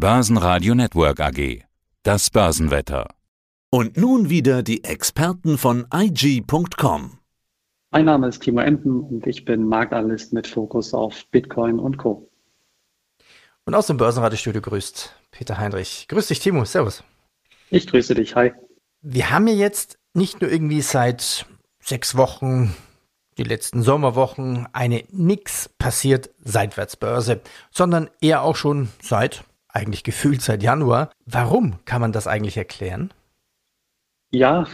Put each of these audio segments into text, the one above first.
Börsenradio Network AG. Das Börsenwetter. Und nun wieder die Experten von IG.com. Mein Name ist Timo Empen und ich bin Marktanalyst mit Fokus auf Bitcoin und Co. Und aus dem Börsenradiostudio grüßt Peter Heinrich. Grüß dich, Timo. Servus. Ich grüße dich. Hi. Wir haben ja jetzt nicht nur irgendwie seit sechs Wochen, die letzten Sommerwochen, eine nix passiert Seitwärtsbörse, sondern eher auch schon seit, eigentlich gefühlt seit Januar. Warum kann man das eigentlich erklären? Ja,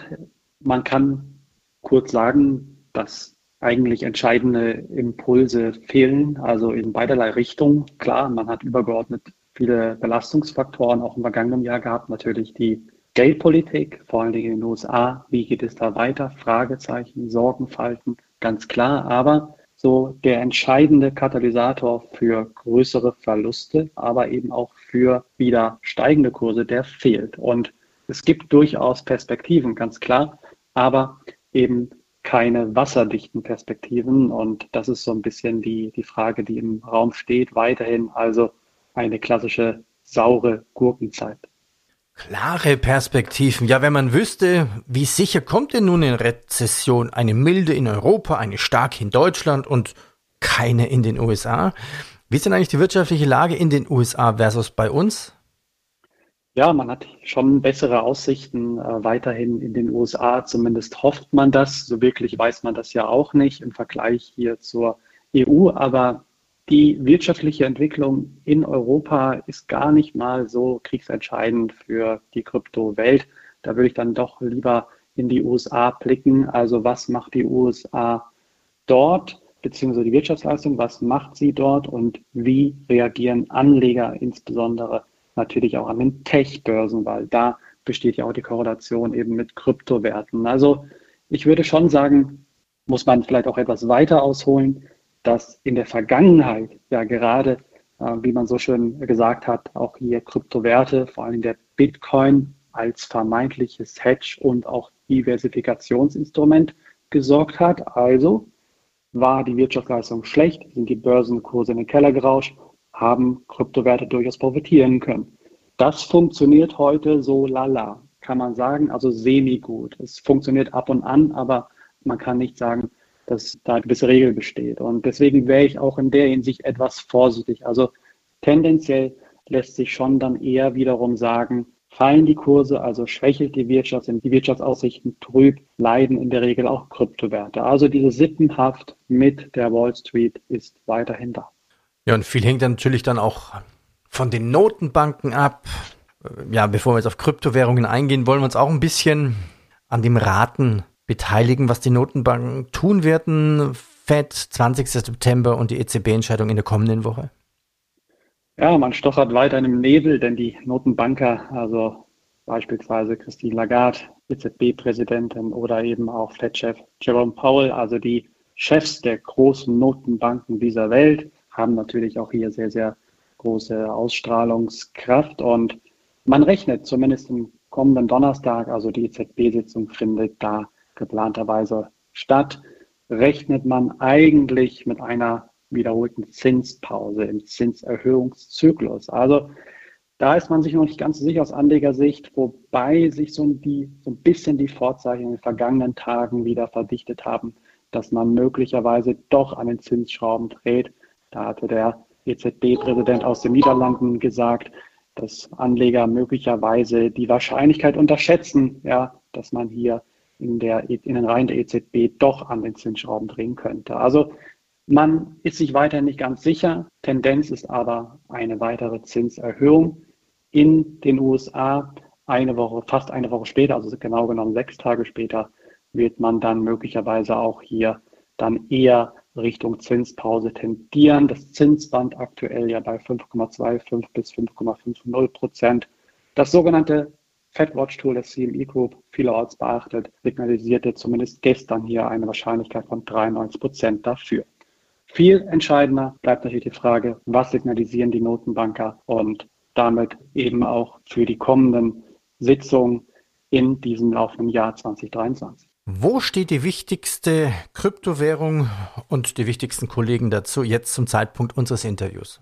man kann kurz sagen, dass eigentlich entscheidende Impulse fehlen, also in beiderlei Richtungen. Klar, man hat übergeordnet viele Belastungsfaktoren auch im vergangenen Jahr gehabt, natürlich die Geldpolitik, vor allen Dingen in den USA. Wie geht es da weiter? Fragezeichen, Sorgenfalten, ganz klar. Aber so der entscheidende Katalysator für größere Verluste, aber eben auch für wieder steigende Kurse, der fehlt. Und es gibt durchaus Perspektiven, ganz klar, aber eben keine wasserdichten Perspektiven. Und das ist so ein bisschen die, die Frage, die im Raum steht, weiterhin also eine klassische saure Gurkenzeit. Klare Perspektiven. Ja, wenn man wüsste, wie sicher kommt denn nun in Rezession eine milde in Europa, eine starke in Deutschland und keine in den USA? Wie ist denn eigentlich die wirtschaftliche Lage in den USA versus bei uns? Ja, man hat schon bessere Aussichten äh, weiterhin in den USA. Zumindest hofft man das. So wirklich weiß man das ja auch nicht im Vergleich hier zur EU. Aber die wirtschaftliche Entwicklung in Europa ist gar nicht mal so kriegsentscheidend für die Kryptowelt. Da würde ich dann doch lieber in die USA blicken. Also was macht die USA dort, beziehungsweise die Wirtschaftsleistung, was macht sie dort und wie reagieren Anleger insbesondere natürlich auch an den Tech-Börsen, weil da besteht ja auch die Korrelation eben mit Kryptowerten. Also ich würde schon sagen, muss man vielleicht auch etwas weiter ausholen dass in der Vergangenheit ja gerade, äh, wie man so schön gesagt hat, auch hier Kryptowerte, vor allem der Bitcoin als vermeintliches Hedge und auch Diversifikationsinstrument gesorgt hat. Also war die Wirtschaftsleistung schlecht, sind die Börsenkurse in den Keller gerauscht, haben Kryptowerte durchaus profitieren können. Das funktioniert heute so lala, kann man sagen, also semi-gut. Es funktioniert ab und an, aber man kann nicht sagen, dass da eine gewisse Regel besteht. Und deswegen wäre ich auch in der Hinsicht etwas vorsichtig. Also tendenziell lässt sich schon dann eher wiederum sagen, fallen die Kurse, also schwächelt die Wirtschaft, sind die Wirtschaftsaussichten trüb, leiden in der Regel auch Kryptowerte. Also diese Sippenhaft mit der Wall Street ist weiterhin da. Ja, und viel hängt dann natürlich dann auch von den Notenbanken ab. Ja, bevor wir jetzt auf Kryptowährungen eingehen, wollen wir uns auch ein bisschen an dem Raten beteiligen, was die Notenbanken tun werden. FED 20. September und die EZB-Entscheidung in der kommenden Woche? Ja, man stochert weiter in dem Nebel, denn die Notenbanker, also beispielsweise Christine Lagarde, EZB-Präsidentin oder eben auch Fed-Chef Jerome Powell, also die Chefs der großen Notenbanken dieser Welt, haben natürlich auch hier sehr, sehr große Ausstrahlungskraft und man rechnet zumindest im kommenden Donnerstag, also die EZB-Sitzung findet da geplanterweise statt, rechnet man eigentlich mit einer wiederholten Zinspause im Zinserhöhungszyklus. Also da ist man sich noch nicht ganz sicher aus Anlegersicht, wobei sich so, die, so ein bisschen die Vorzeichen in den vergangenen Tagen wieder verdichtet haben, dass man möglicherweise doch an den Zinsschrauben dreht. Da hatte der EZB-Präsident aus den Niederlanden gesagt, dass Anleger möglicherweise die Wahrscheinlichkeit unterschätzen, ja, dass man hier in, der, in den Reihen der EZB doch an den Zinsschrauben drehen könnte. Also man ist sich weiterhin nicht ganz sicher. Tendenz ist aber eine weitere Zinserhöhung in den USA. Eine Woche, fast eine Woche später, also genau genommen sechs Tage später, wird man dann möglicherweise auch hier dann eher Richtung Zinspause tendieren. Das Zinsband aktuell ja bei 5,25 bis 5,50 Prozent. Das sogenannte FedWatch-Tool des CME Group vielerorts beachtet, signalisierte zumindest gestern hier eine Wahrscheinlichkeit von 93 Prozent dafür. Viel entscheidender bleibt natürlich die Frage, was signalisieren die Notenbanker und damit eben auch für die kommenden Sitzungen in diesem laufenden Jahr 2023. Wo steht die wichtigste Kryptowährung und die wichtigsten Kollegen dazu jetzt zum Zeitpunkt unseres Interviews?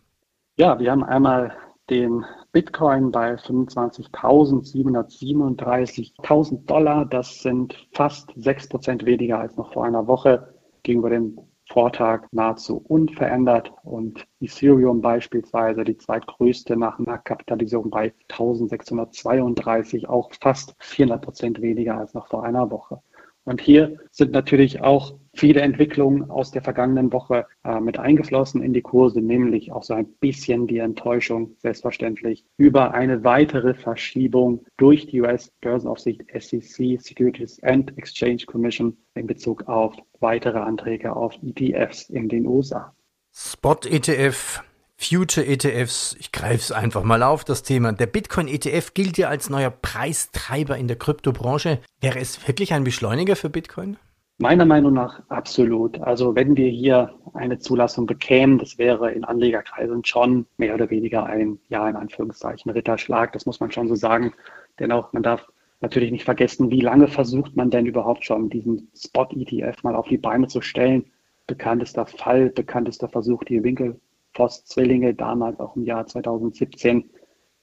Ja, wir haben einmal den Bitcoin bei 25.737.000 Dollar. Das sind fast 6% weniger als noch vor einer Woche gegenüber dem Vortag nahezu unverändert und Ethereum beispielsweise die zweitgrößte nach Marktkapitalisierung bei 1632, auch fast 400 Prozent weniger als noch vor einer Woche. Und hier sind natürlich auch viele Entwicklungen aus der vergangenen Woche äh, mit eingeflossen in die Kurse, nämlich auch so ein bisschen die Enttäuschung, selbstverständlich, über eine weitere Verschiebung durch die US-Börsenaufsicht SEC, Securities and Exchange Commission, in Bezug auf weitere Anträge auf ETFs in den USA. Spot-ETF Future ETFs, ich greife es einfach mal auf, das Thema. Der Bitcoin ETF gilt ja als neuer Preistreiber in der Kryptobranche. Wäre es wirklich ein Beschleuniger für Bitcoin? Meiner Meinung nach absolut. Also wenn wir hier eine Zulassung bekämen, das wäre in Anlegerkreisen schon mehr oder weniger ein, ja, in Anführungszeichen, Ritterschlag. Das muss man schon so sagen. Dennoch, man darf natürlich nicht vergessen, wie lange versucht man denn überhaupt schon, diesen Spot-ETF mal auf die Beine zu stellen. Bekanntester Fall, bekanntester Versuch, die Winkel Post-Zwillinge, damals auch im Jahr 2017,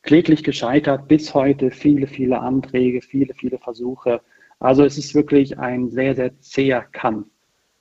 kläglich gescheitert, bis heute viele, viele Anträge, viele, viele Versuche. Also es ist wirklich ein sehr, sehr zäher Kampf.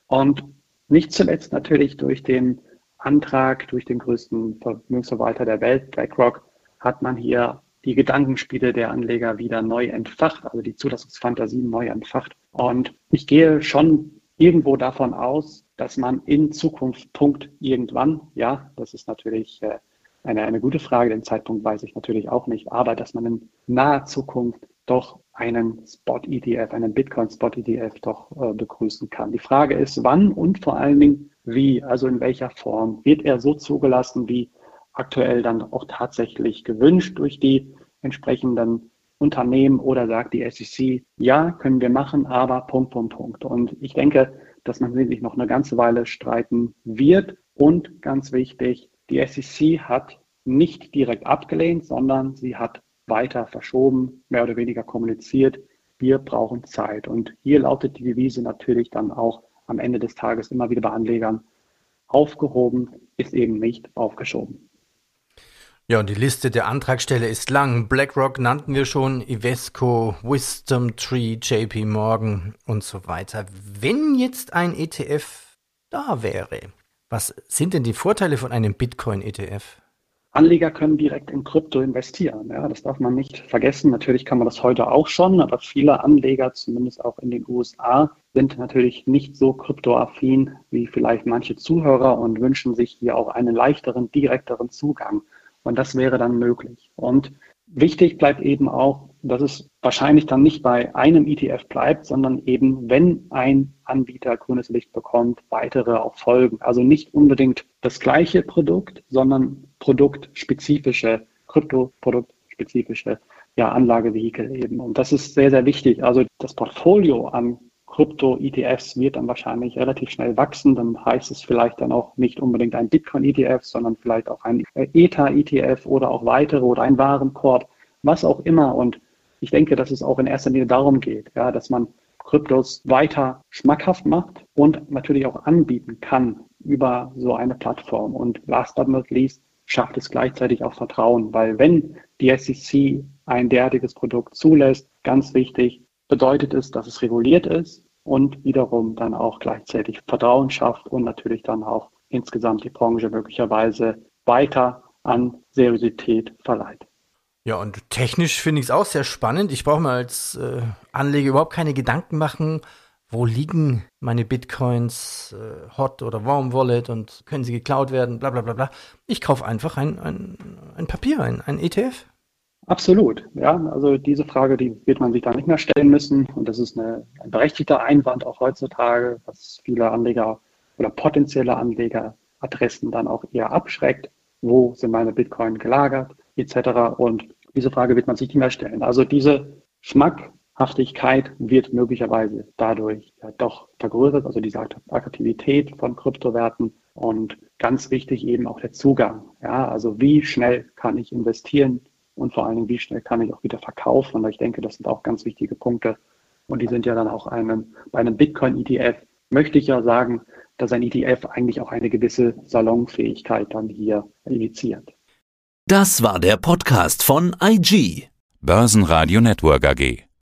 Und nicht zuletzt natürlich durch den Antrag, durch den größten Vermögensverwalter der Welt, BlackRock, hat man hier die Gedankenspiele der Anleger wieder neu entfacht, also die Zulassungsfantasien neu entfacht. Und ich gehe schon irgendwo davon aus, dass man in Zukunft Punkt irgendwann, ja, das ist natürlich äh, eine, eine gute Frage, den Zeitpunkt weiß ich natürlich auch nicht, aber dass man in naher Zukunft doch einen Spot-ETF, einen Bitcoin-Spot-ETF doch äh, begrüßen kann. Die Frage ist, wann und vor allen Dingen wie, also in welcher Form. Wird er so zugelassen, wie aktuell dann auch tatsächlich gewünscht durch die entsprechenden Unternehmen oder sagt die SEC, ja, können wir machen, aber Punkt, Punkt, Punkt. Und ich denke, dass man sich noch eine ganze Weile streiten wird. Und ganz wichtig, die SEC hat nicht direkt abgelehnt, sondern sie hat weiter verschoben, mehr oder weniger kommuniziert. Wir brauchen Zeit. Und hier lautet die Devise natürlich dann auch am Ende des Tages immer wieder bei Anlegern, aufgehoben ist eben nicht aufgeschoben. Ja, und die Liste der Antragsteller ist lang. BlackRock nannten wir schon, Ivesco, Wisdom Tree, JP Morgan und so weiter. Wenn jetzt ein ETF da wäre, was sind denn die Vorteile von einem Bitcoin-ETF? Anleger können direkt in Krypto investieren. Ja, das darf man nicht vergessen. Natürlich kann man das heute auch schon, aber viele Anleger, zumindest auch in den USA, sind natürlich nicht so kryptoaffin wie vielleicht manche Zuhörer und wünschen sich hier auch einen leichteren, direkteren Zugang. Und das wäre dann möglich. Und wichtig bleibt eben auch, dass es wahrscheinlich dann nicht bei einem ETF bleibt, sondern eben, wenn ein Anbieter grünes Licht bekommt, weitere auch folgen. Also nicht unbedingt das gleiche Produkt, sondern produktspezifische, kryptoproduktspezifische ja, Anlagevehikel eben. Und das ist sehr, sehr wichtig. Also das Portfolio an Krypto-ETFs wird dann wahrscheinlich relativ schnell wachsen. Dann heißt es vielleicht dann auch nicht unbedingt ein Bitcoin-ETF, sondern vielleicht auch ein ETA-ETF oder auch weitere oder ein Warenkorb, was auch immer. Und ich denke, dass es auch in erster Linie darum geht, ja, dass man Kryptos weiter schmackhaft macht und natürlich auch anbieten kann über so eine Plattform. Und last but not least schafft es gleichzeitig auch Vertrauen, weil wenn die SEC ein derartiges Produkt zulässt, ganz wichtig, bedeutet es, dass es reguliert ist und wiederum dann auch gleichzeitig Vertrauen schafft und natürlich dann auch insgesamt die Branche möglicherweise weiter an Seriosität verleiht. Ja, und technisch finde ich es auch sehr spannend. Ich brauche mir als äh, Anleger überhaupt keine Gedanken machen, wo liegen meine Bitcoins, äh, Hot oder Warm Wallet und können sie geklaut werden, bla bla bla bla. Ich kaufe einfach ein, ein, ein Papier, ein, ein ETF. Absolut, ja. Also diese Frage, die wird man sich da nicht mehr stellen müssen. Und das ist eine, ein berechtigter Einwand auch heutzutage, was viele Anleger oder potenzielle Anlegeradressen dann auch eher abschreckt. Wo sind meine Bitcoin gelagert, etc. Und diese Frage wird man sich nicht mehr stellen. Also diese Schmackhaftigkeit wird möglicherweise dadurch ja doch vergrößert, also diese Attraktivität von Kryptowerten und ganz wichtig eben auch der Zugang. Ja, also wie schnell kann ich investieren? und vor allen Dingen, wie schnell kann ich auch wieder verkaufen. Und ich denke, das sind auch ganz wichtige Punkte. Und die sind ja dann auch einem, bei einem Bitcoin-ETF, möchte ich ja sagen, dass ein ETF eigentlich auch eine gewisse Salonfähigkeit dann hier initiiert. Das war der Podcast von IG. Börsenradio Network AG.